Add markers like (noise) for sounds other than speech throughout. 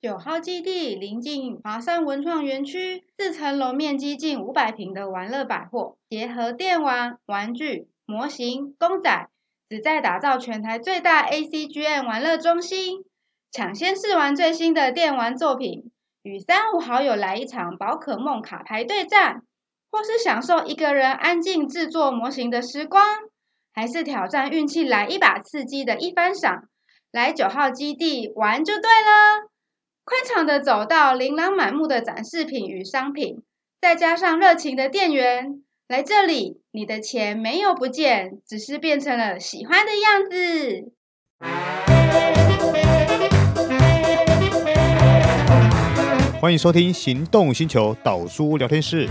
九号基地临近华山文创园区，四层楼面积近五百平的玩乐百货，结合电玩、玩具、模型、公仔，旨在打造全台最大 ACGM 玩乐中心。抢先试玩最新的电玩作品，与三五好友来一场宝可梦卡牌对战，或是享受一个人安静制作模型的时光，还是挑战运气来一把刺激的一番赏，来九号基地玩就对了。宽敞的走道，琳琅满目的展示品与商品，再加上热情的店员，来这里，你的钱没有不见，只是变成了喜欢的样子。欢迎收听《行动星球岛叔聊天室》。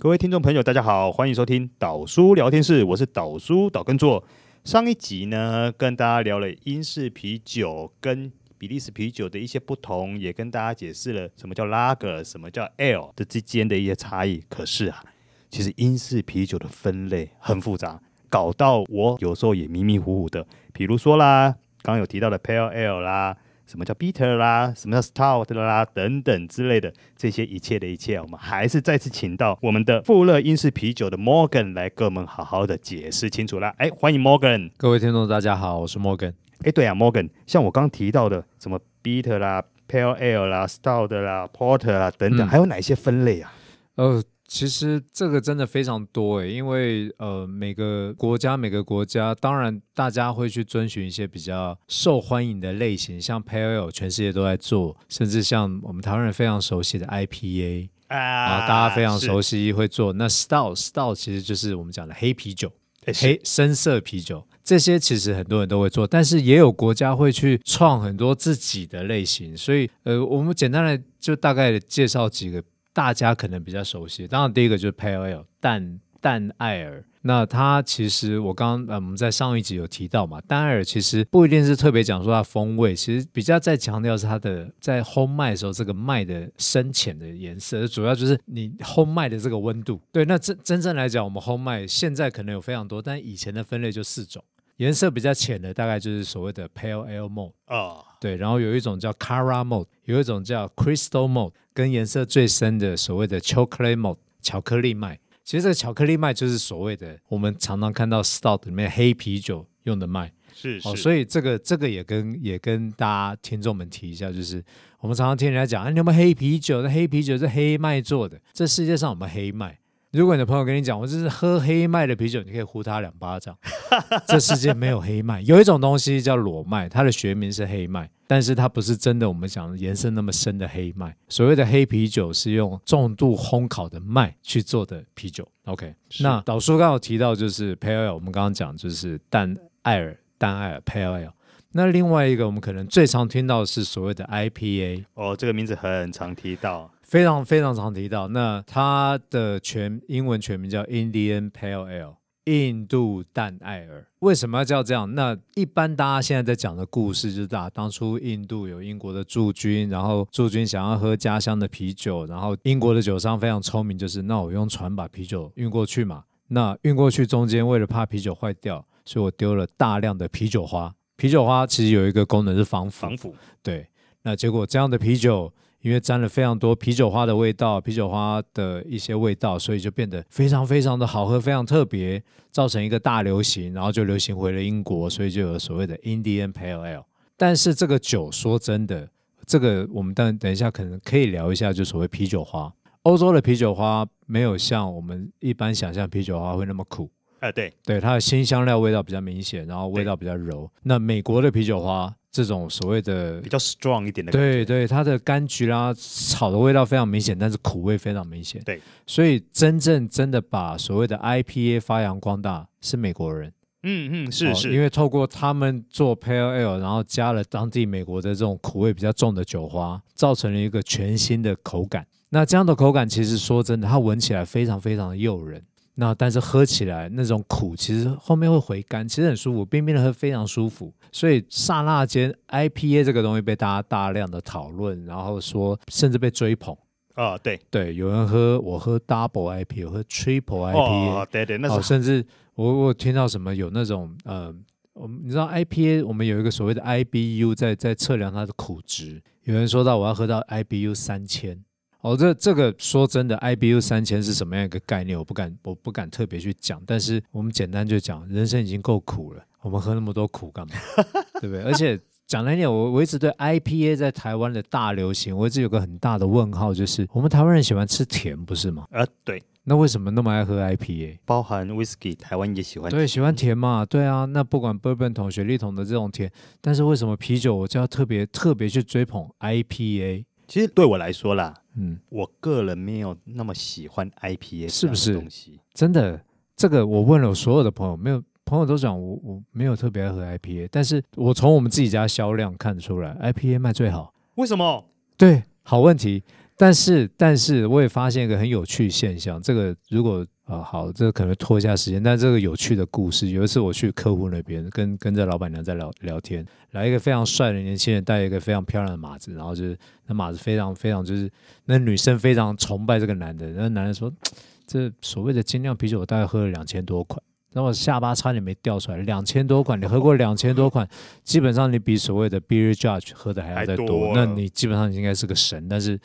各位听众朋友，大家好，欢迎收听岛叔聊天室，我是岛叔岛根座。上一集呢，跟大家聊了英式啤酒跟比利时啤酒的一些不同，也跟大家解释了什么叫拉格，什么叫 l 的之间的一些差异。可是啊，其实英式啤酒的分类很复杂，搞到我有时候也迷迷糊糊的。比如说啦，刚刚有提到的 pale ale 啦。什么叫 bitter 啦？什么叫 stout 啦？等等之类的这些一切的一切，我们还是再次请到我们的富勒英式啤酒的 Morgan 来跟我们好好的解释清楚啦。哎，欢迎 Morgan！各位听众，大家好，我是 Morgan。哎，对啊，Morgan，像我刚提到的什么 bitter 啦、pale ale 啦、stout 啦、porter 啦等等，嗯、还有哪些分类啊？呃。其实这个真的非常多诶，因为呃每个国家每个国家，当然大家会去遵循一些比较受欢迎的类型，像 Pale Ale 全世界都在做，甚至像我们台湾人非常熟悉的 IPA 啊，大家非常熟悉会做。那 Stout Stout 其实就是我们讲的黑啤酒，黑深色啤酒，这些其实很多人都会做，但是也有国家会去创很多自己的类型，所以呃我们简单的就大概介绍几个。大家可能比较熟悉，当然第一个就是 Pale Ale 淡淡艾尔。那它其实我刚呃我们在上一集有提到嘛，淡艾尔其实不一定是特别讲说它风味，其实比较在强调是它的在烘麦的时候这个麦的深浅的颜色，主要就是你烘麦的这个温度。对，那真真正来讲，我们烘麦现在可能有非常多，但以前的分类就四种。颜色比较浅的大概就是所谓的 Pale Ale Mode 啊，oh. 对，然后有一种叫 Cara Mode，有一种叫 Crystal Mode，跟颜色最深的所谓的 Chocolate Mode 巧克力麦。其实这个巧克力麦就是所谓的我们常常看到 Stout 里面黑啤酒用的麦，是是、哦，所以这个这个也跟也跟大家听众们提一下，就是我们常常听人家讲，哎，你有没有黑啤酒？那黑啤酒是黑麦做的，这世界上有没有黑麦？如果你的朋友跟你讲，我这是喝黑麦的啤酒，你可以呼他两巴掌。(laughs) 这世界没有黑麦，有一种东西叫裸麦，它的学名是黑麦，但是它不是真的我们讲的颜色那么深的黑麦。所谓的黑啤酒是用重度烘烤的麦去做的啤酒。OK，那导叔刚刚有提到就是 Pale Ale，我们刚刚讲就是淡艾尔、淡艾尔 Pale Ale。那另外一个我们可能最常听到的是所谓的 IPA。哦，这个名字很常提到。非常非常常提到，那它的全英文全名叫 Indian Pale Ale，印度淡艾尔。为什么要叫这样？那一般大家现在在讲的故事就是，啊，当初印度有英国的驻军，然后驻军想要喝家乡的啤酒，然后英国的酒商非常聪明，就是那我用船把啤酒运过去嘛。那运过去中间，为了怕啤酒坏掉，所以我丢了大量的啤酒花。啤酒花其实有一个功能是防腐，防腐。对，那结果这样的啤酒。因为沾了非常多啤酒花的味道，啤酒花的一些味道，所以就变得非常非常的好喝，非常特别，造成一个大流行，然后就流行回了英国，所以就有所谓的 Indian Pale Ale。但是这个酒说真的，这个我们等等一下可能可以聊一下，就所谓啤酒花。欧洲的啤酒花没有像我们一般想象啤酒花会那么苦，啊对，对，它的新香料味道比较明显，然后味道比较柔。那美国的啤酒花。这种所谓的比较 strong 一点的，对对，它的柑橘啦、草的味道非常明显，但是苦味非常明显。对，所以真正真的把所谓的 IPA 发扬光大是美国人。嗯嗯，是是、哦，因为透过他们做 Pale Ale，然后加了当地美国的这种苦味比较重的酒花，造成了一个全新的口感。那这样的口感其实说真的，它闻起来非常非常的诱人。那但是喝起来那种苦，其实后面会回甘，其实很舒服，冰冰的喝非常舒服。所以刹那间，IPA 这个东西被大家大量的讨论，然后说甚至被追捧。啊、哦，对对，有人喝我喝 double IPA，我喝 triple IPA，哦，对对，那是、哦、甚至我我听到什么有那种呃，我们你知道 IPA，我们有一个所谓的 IBU 在在测量它的苦值，有人说到我要喝到 IBU 三千。哦，这这个说真的，IBU 三千是什么样一个概念？我不敢，我不敢特别去讲。但是我们简单就讲，人生已经够苦了，我们喝那么多苦干嘛？(laughs) 对不对？而且讲来点，我我一直对 IPA 在台湾的大流行，我一直有个很大的问号，就是我们台湾人喜欢吃甜，不是吗？啊，对。那为什么那么爱喝 IPA？包含 Whisky，台湾也喜欢。对，喜欢甜嘛？对啊。那不管 Bourbon 桶、雪莉桶的这种甜，但是为什么啤酒我就要特别特别去追捧 IPA？其实对我来说啦，嗯，我个人没有那么喜欢 IPA，是不是？东西真的，这个我问了我所有的朋友，没有朋友都讲我我没有特别爱喝 IPA，但是我从我们自己家销量看出来，IPA 卖最好。为什么？对，好问题。但是，但是我也发现一个很有趣现象。这个如果啊、呃、好，这个可能拖一下时间。但这个有趣的故事，有一次我去客户那边，跟跟着老板娘在聊聊天，来一个非常帅的年轻人，带一个非常漂亮的马子，然后就是那马子非常非常就是那女生非常崇拜这个男的。那男人说，这所谓的精酿啤酒，我大概喝了两千多款。然后我下巴差点没掉出来，两千多款，你喝过两千多款，基本上你比所谓的 Beer Judge 喝的还要再多，多那你基本上应该是个神。但是，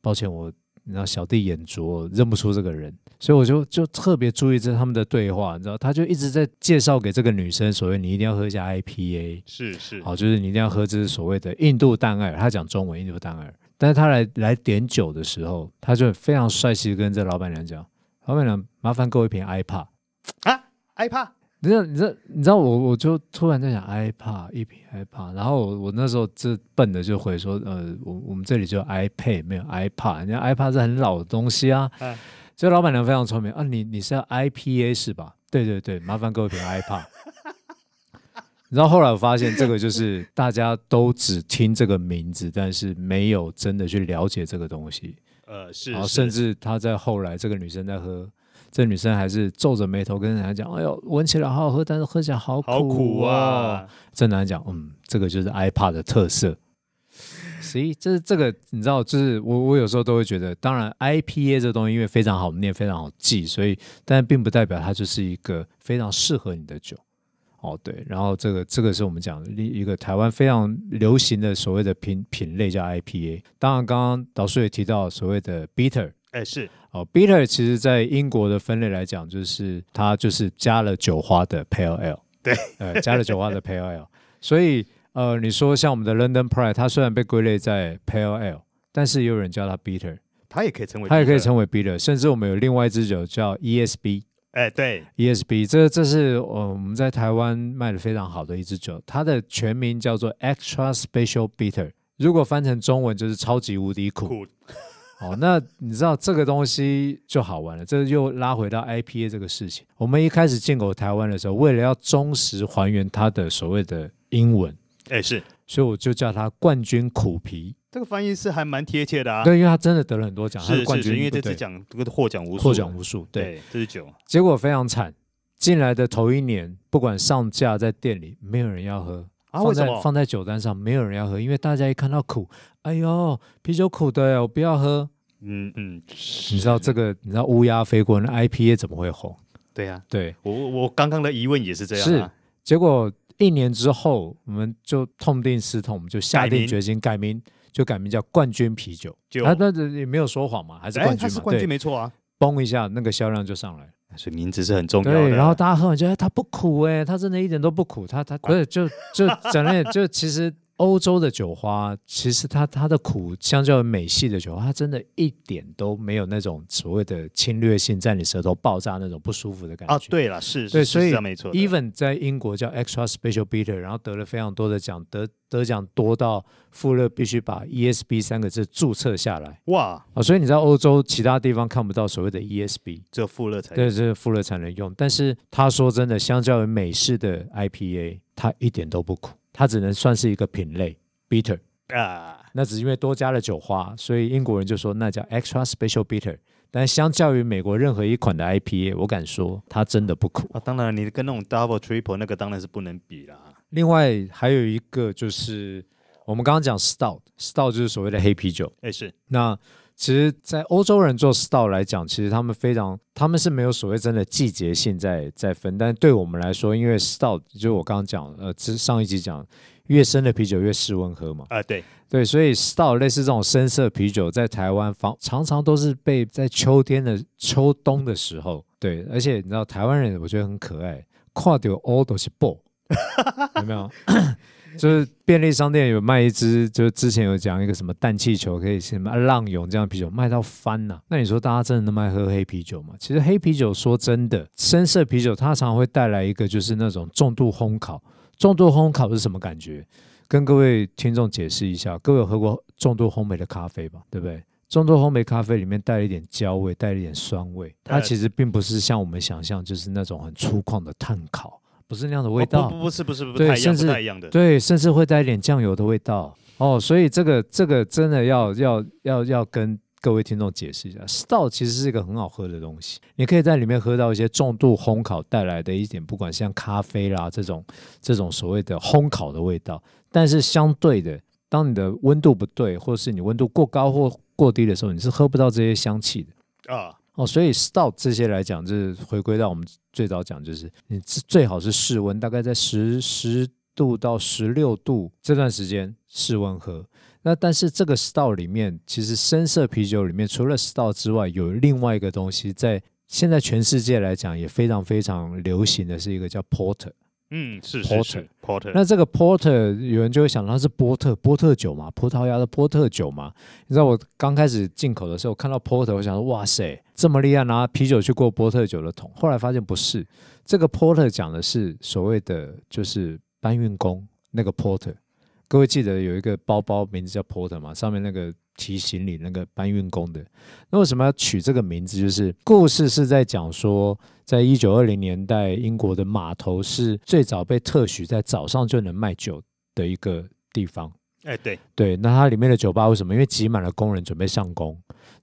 抱歉，我你知道小弟眼拙，认不出这个人，所以我就就特别注意这他们的对话，你知道，他就一直在介绍给这个女生，所谓你一定要喝一下 IPA，是是，好，就是你一定要喝这是所谓的印度淡艾尔，他讲中文印度淡艾尔，但是他来来点酒的时候，他就非常帅气跟这老板娘讲，老板娘麻烦给我一瓶 IPA。啊，iPad，你知道，你知道，你知道我，我就突然在想 iPad 一瓶 iPad，然后我我那时候这笨的就回说，呃，我我们这里就 iPad 没有 iPad，人家 iPad 是很老的东西啊。嗯，这老板娘非常聪明啊，你你是要 IPA 是吧？对对对，麻烦给我一瓶 iPad。(laughs) 然后后来我发现，这个就是大家都只听这个名字，但是没有真的去了解这个东西。呃，是，然后甚至他在后来，这个女生在喝。这女生还是皱着眉头跟人家讲：“哎呦，闻起来好好喝，但是喝起来好苦，哦、好苦啊！”这男人讲：“嗯，这个就是 IPA 的特色。”所以这这个你知道，就是我我有时候都会觉得，当然 IPA 这东西因为非常好念，非常好记，所以但并不代表它就是一个非常适合你的酒。哦，对，然后这个这个是我们讲的一个台湾非常流行的所谓的品品类叫 IPA。当然，刚刚导师也提到所谓的 Bitter。哎，是哦，Bitter 其实在英国的分类来讲，就是它就是加了酒花的 Pale Ale，对，呃，加了酒花的 Pale Ale。所以呃，你说像我们的 London Pride，它虽然被归类在 Pale Ale，但是也有人叫它 Bitter，它也可以称为，它也可以称为 Bitter。甚至我们有另外一支酒叫 ESB，哎，对，ESB，这这是呃我们在台湾卖的非常好的一支酒，它的全名叫做 Extra Special Bitter，如果翻成中文就是超级无敌苦。(laughs) 哦，那你知道这个东西就好玩了，这又拉回到 IPA 这个事情。我们一开始进口台湾的时候，为了要忠实还原它的所谓的英文，哎是，所以我就叫他冠军苦啤。这个翻译是还蛮贴切的啊。对，因为他真的得了很多奖，他是冠军，因为这次奖这个获奖无数，获奖无数。对，对，这是酒。结果非常惨，进来的头一年，不管上架在店里，没有人要喝。啊，放在放在酒单上，没有人要喝，因为大家一看到苦，哎呦，啤酒苦的，我不要喝。嗯嗯，你知道这个？你知道乌鸦飞过，那 IPA 怎么会红？对呀、啊，对我我刚刚的疑问也是这样、啊。是，结果一年之后，我们就痛定思痛，我们就下定决心改名，就改名叫冠军啤酒。就啊，那也没有说谎嘛，还是冠军嘛？是冠军没错啊。嘣一下，那个销量就上来。所以名字是很重要的。对，然后大家喝完觉得它不苦哎，它真的一点都不苦。它它不是就就讲了，就其实。欧洲的酒花，其实它它的苦，相较于美系的酒花，它真的一点都没有那种所谓的侵略性，在你舌头爆炸那种不舒服的感觉。啊，对了，是，对，是所以没错。Even 在英国叫 Extra Special Bitter，然后得了非常多的奖，得得奖多到富勒必须把 ESB 三个字注册下来。哇啊，所以你在欧洲其他地方看不到所谓的 ESB，只有富勒才对，只有富勒才能用。但是他说真的，相较于美式的 IPA，它一点都不苦，它只能算是一个品类。Bitter 啊，那只是因为多加了酒花，所以英国人就说那叫 Extra Special Bitter。但相较于美国任何一款的 IPA，我敢说它真的不苦啊。当然，你跟那种 Double Triple 那个当然是不能比啦。另外还有一个就是我们刚刚讲 Stout，Stout 就是所谓的黑啤酒。哎，是。那其实，在欧洲人做 Stout 来讲，其实他们非常，他们是没有所谓真的季节性在在分。但对我们来说，因为 Stout 就我刚刚讲，呃，上一集讲，越深的啤酒越室温喝嘛。啊，对对，所以 Stout 类似这种深色啤酒，在台湾方常常都是被在秋天的秋冬的时候，对，而且你知道台湾人，我觉得很可爱，跨掉 all 都是 ball，(laughs) 有没有？(coughs) 就是便利商店有卖一支，就是之前有讲一个什么氮气球可以什么浪涌这样的啤酒卖到翻呐、啊。那你说大家真的那么爱喝黑啤酒吗？其实黑啤酒说真的，深色啤酒它常常会带来一个就是那种重度烘烤。重度烘烤是什么感觉？跟各位听众解释一下。各位有喝过重度烘焙的咖啡吧？对不对？重度烘焙咖啡里面带了一点焦味，带了一点酸味。它其实并不是像我们想象，就是那种很粗犷的碳烤。不是那样的味道，哦、不不不是不是不对，甚至对，甚至会带一点酱油的味道哦。所以这个这个真的要要要要跟各位听众解释一下，Stout 其实是一个很好喝的东西，你可以在里面喝到一些重度烘烤带来的一点，不管像咖啡啦这种这种所谓的烘烤的味道。但是相对的，当你的温度不对，或是你温度过高或过低的时候，你是喝不到这些香气的啊。哦，所以 Stout 这些来讲，就是回归到我们最早讲，就是你最好是室温，大概在十十度到十六度这段时间室温喝。那但是这个 Stout 里面，其实深色啤酒里面除了 Stout 之外，有另外一个东西，在现在全世界来讲也非常非常流行的是一个叫 Porter。嗯，是 Porter Porter。那这个 Porter 有人就会想到它是波特波特酒嘛，葡萄牙的波特酒嘛。你知道我刚开始进口的时候看到 Porter，我想说哇塞，这么厉害，拿啤酒去过波特酒的桶。后来发现不是，这个 Porter 讲的是所谓的就是搬运工那个 Porter。各位记得有一个包包名字叫 Porter 嘛，上面那个。提行李那个搬运工的，那为什么要取这个名字？就是故事是在讲说，在一九二零年代，英国的码头是最早被特许在早上就能卖酒的一个地方。哎，对对，那它里面的酒吧为什么？因为挤满了工人准备上工。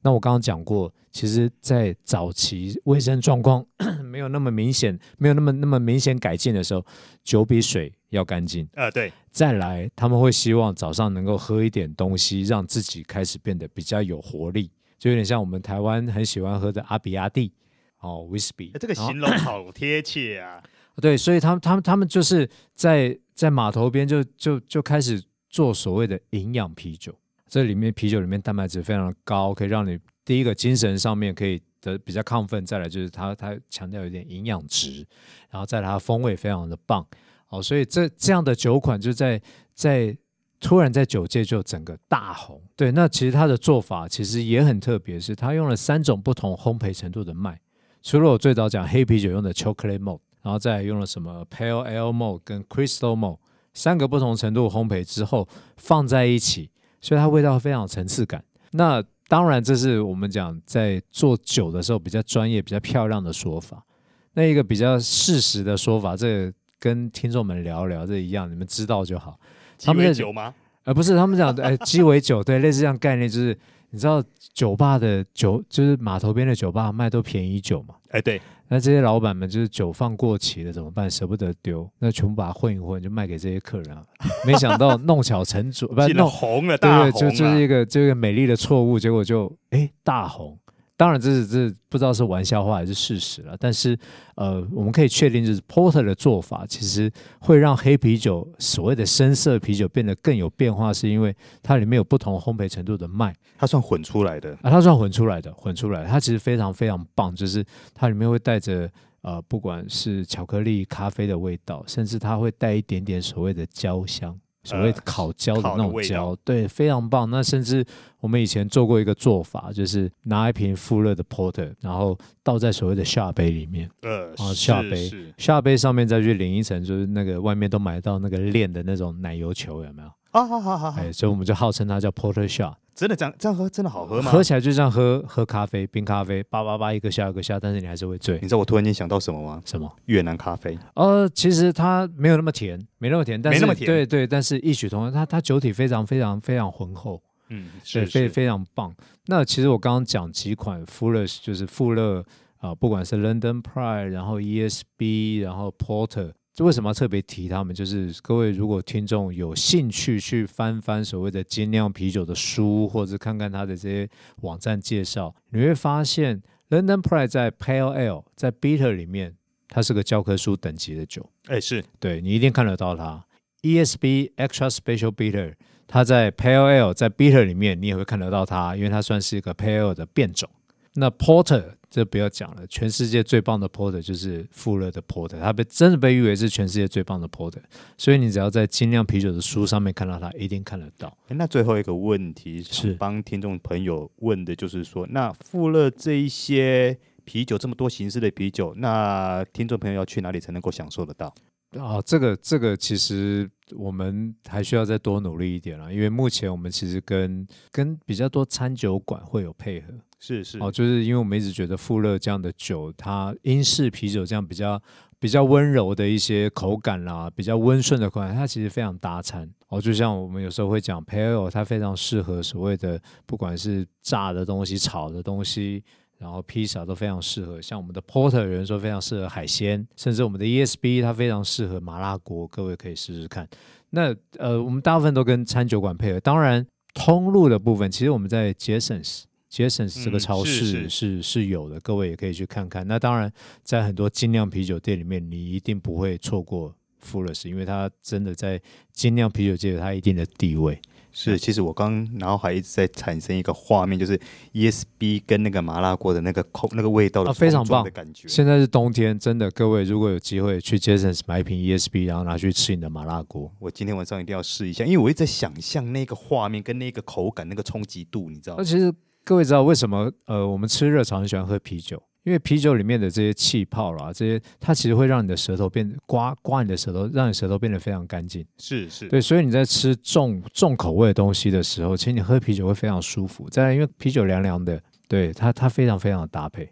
那我刚刚讲过，其实，在早期卫生状况 (coughs) 没有那么明显，没有那么那么明显改进的时候，酒比水要干净。呃，对。再来，他们会希望早上能够喝一点东西，让自己开始变得比较有活力，就有点像我们台湾很喜欢喝的阿比亚蒂哦，威士忌。这个形容好贴切啊！(coughs) 对，所以他们他们他们就是在在码头边就就就开始做所谓的营养啤酒。这里面啤酒里面蛋白质非常的高，可以让你第一个精神上面可以得比较亢奋，再来就是它它强调有点营养值，然后再来它风味非常的棒，好，所以这这样的酒款就在在突然在酒界就整个大红。对，那其实它的做法其实也很特别，是它用了三种不同烘焙程度的麦，除了我最早讲黑啤酒用的 chocolate malt，然后再用了什么 pale ale malt 跟 crystal malt 三个不同程度烘焙之后放在一起。所以它味道非常有层次感。那当然，这是我们讲在做酒的时候比较专业、比较漂亮的说法。那一个比较事实的说法，这个跟听众们聊一聊，这一样，你们知道就好。鸡尾酒吗？呃，不是，他们讲 (laughs) 鸡尾酒，对，类似这样概念，就是你知道酒吧的酒，就是码头边的酒吧卖都便宜酒嘛？哎，对。那这些老板们就是酒放过期了怎么办？舍不得丢，那全部把它混一混，就卖给这些客人啊。没想到弄巧成拙，不是弄红了，大红了，对对，就就是一个这个美丽的错误，结果就哎大红。当然，这是这不知道是玩笑话还是事实了。但是，呃，我们可以确定，就是 Porter 的做法其实会让黑啤酒所谓的深色啤酒变得更有变化，是因为它里面有不同烘焙程度的麦，它算混出来的啊，它算混出来的，混出来，它其实非常非常棒，就是它里面会带着呃，不管是巧克力、咖啡的味道，甚至它会带一点点所谓的焦香。所谓烤焦的那种焦，对，非常棒。那甚至我们以前做过一个做法，就是拿一瓶富勒的 porter，然后倒在所谓的下杯里面，呃，啊，下杯，下杯上面再去淋一层，就是那个外面都买到那个炼的那种奶油球，有没有？啊，好好好，哎，所以我们就号称它叫 porter shot。真的这样这样喝真的好喝吗？喝起来就像喝喝咖啡，冰咖啡，叭叭叭一个下一个下，但是你还是会醉。你知道我突然间想到什么吗？什么？越南咖啡。呃，其实它没有那么甜，没那么甜，但是没那么甜。对对，但是异曲同工，它它酒体非常非常非常浑厚，嗯，是，非非常棒。那其实我刚刚讲几款富勒，就是富勒啊，不管是 London Pride，然后 ESB，然后 Porter。为什么要特别提他们？就是各位如果听众有兴趣去翻翻所谓的精酿啤酒的书，或者看看他的这些网站介绍，你会发现 London Pride 在 Pale Ale 在 Bitter 里面，它是个教科书等级的酒。哎，是对你一定看得到它。ESB Extra Special Bitter，它在 Pale Ale 在 Bitter 里面，你也会看得到它，因为它算是一个 Pale Ale 的变种。那 Porter 这不要讲了，全世界最棒的 Porter 就是富勒的 Porter，它被真的被誉为是全世界最棒的 Porter，所以你只要在精酿啤酒的书上面看到它，一定看得到。那最后一个问题是帮听众朋友问的，就是说，那富勒这一些啤酒这么多形式的啤酒，那听众朋友要去哪里才能够享受得到？啊，这个这个其实我们还需要再多努力一点了，因为目前我们其实跟跟比较多餐酒馆会有配合，是是哦，就是因为我们一直觉得富勒这样的酒，它英式啤酒这样比较比较温柔的一些口感啦，比较温顺的口感，它其实非常搭餐哦。就像我们有时候会讲，Pale Ale 它非常适合所谓的不管是炸的东西、炒的东西。然后披萨都非常适合，像我们的 Porter 有人说非常适合海鲜，甚至我们的 ESB 它非常适合麻辣锅，各位可以试试看。那呃，我们大部分都跟餐酒馆配合，当然通路的部分，其实我们在 Jasons Jasons 这个超市是、嗯、是，是，是有的，各位也可以去看看。那当然，在很多精酿啤酒店里面，你一定不会错过 Fuller's，因为它真的在精酿啤酒界有它一定的地位。是，其实我刚脑海一直在产生一个画面，就是 ESB 跟那个麻辣锅的那个口、那个味道的、啊、非常棒的感觉。现在是冬天，真的，各位如果有机会去 Jasons 买一瓶 ESB，然后拿去吃你的麻辣锅，我今天晚上一定要试一下，因为我一直在想象那个画面跟那个口感、那个冲击度，你知道吗？那其实各位知道为什么？呃，我们吃热炒很喜欢喝啤酒。因为啤酒里面的这些气泡啦，这些它其实会让你的舌头变刮刮你的舌头，让你舌头变得非常干净。是是，对，所以你在吃重重口味的东西的时候，其实你喝啤酒会非常舒服。再来，因为啤酒凉凉的，对它它非常非常的搭配。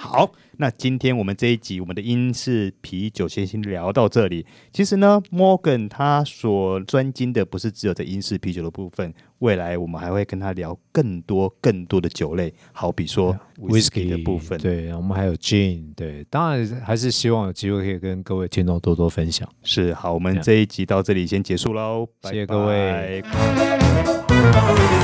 好，那今天我们这一集我们的英式啤酒先先聊到这里。其实呢，Morgan 他所专精的不是只有在英式啤酒的部分，未来我们还会跟他聊更多更多的酒类，好比说 Whisky 的部分。对，我们还有 Gin。对，当然还是希望有机会可以跟各位听众多多分享。是，好，我们这一集到这里先结束喽，谢谢各位。拜拜。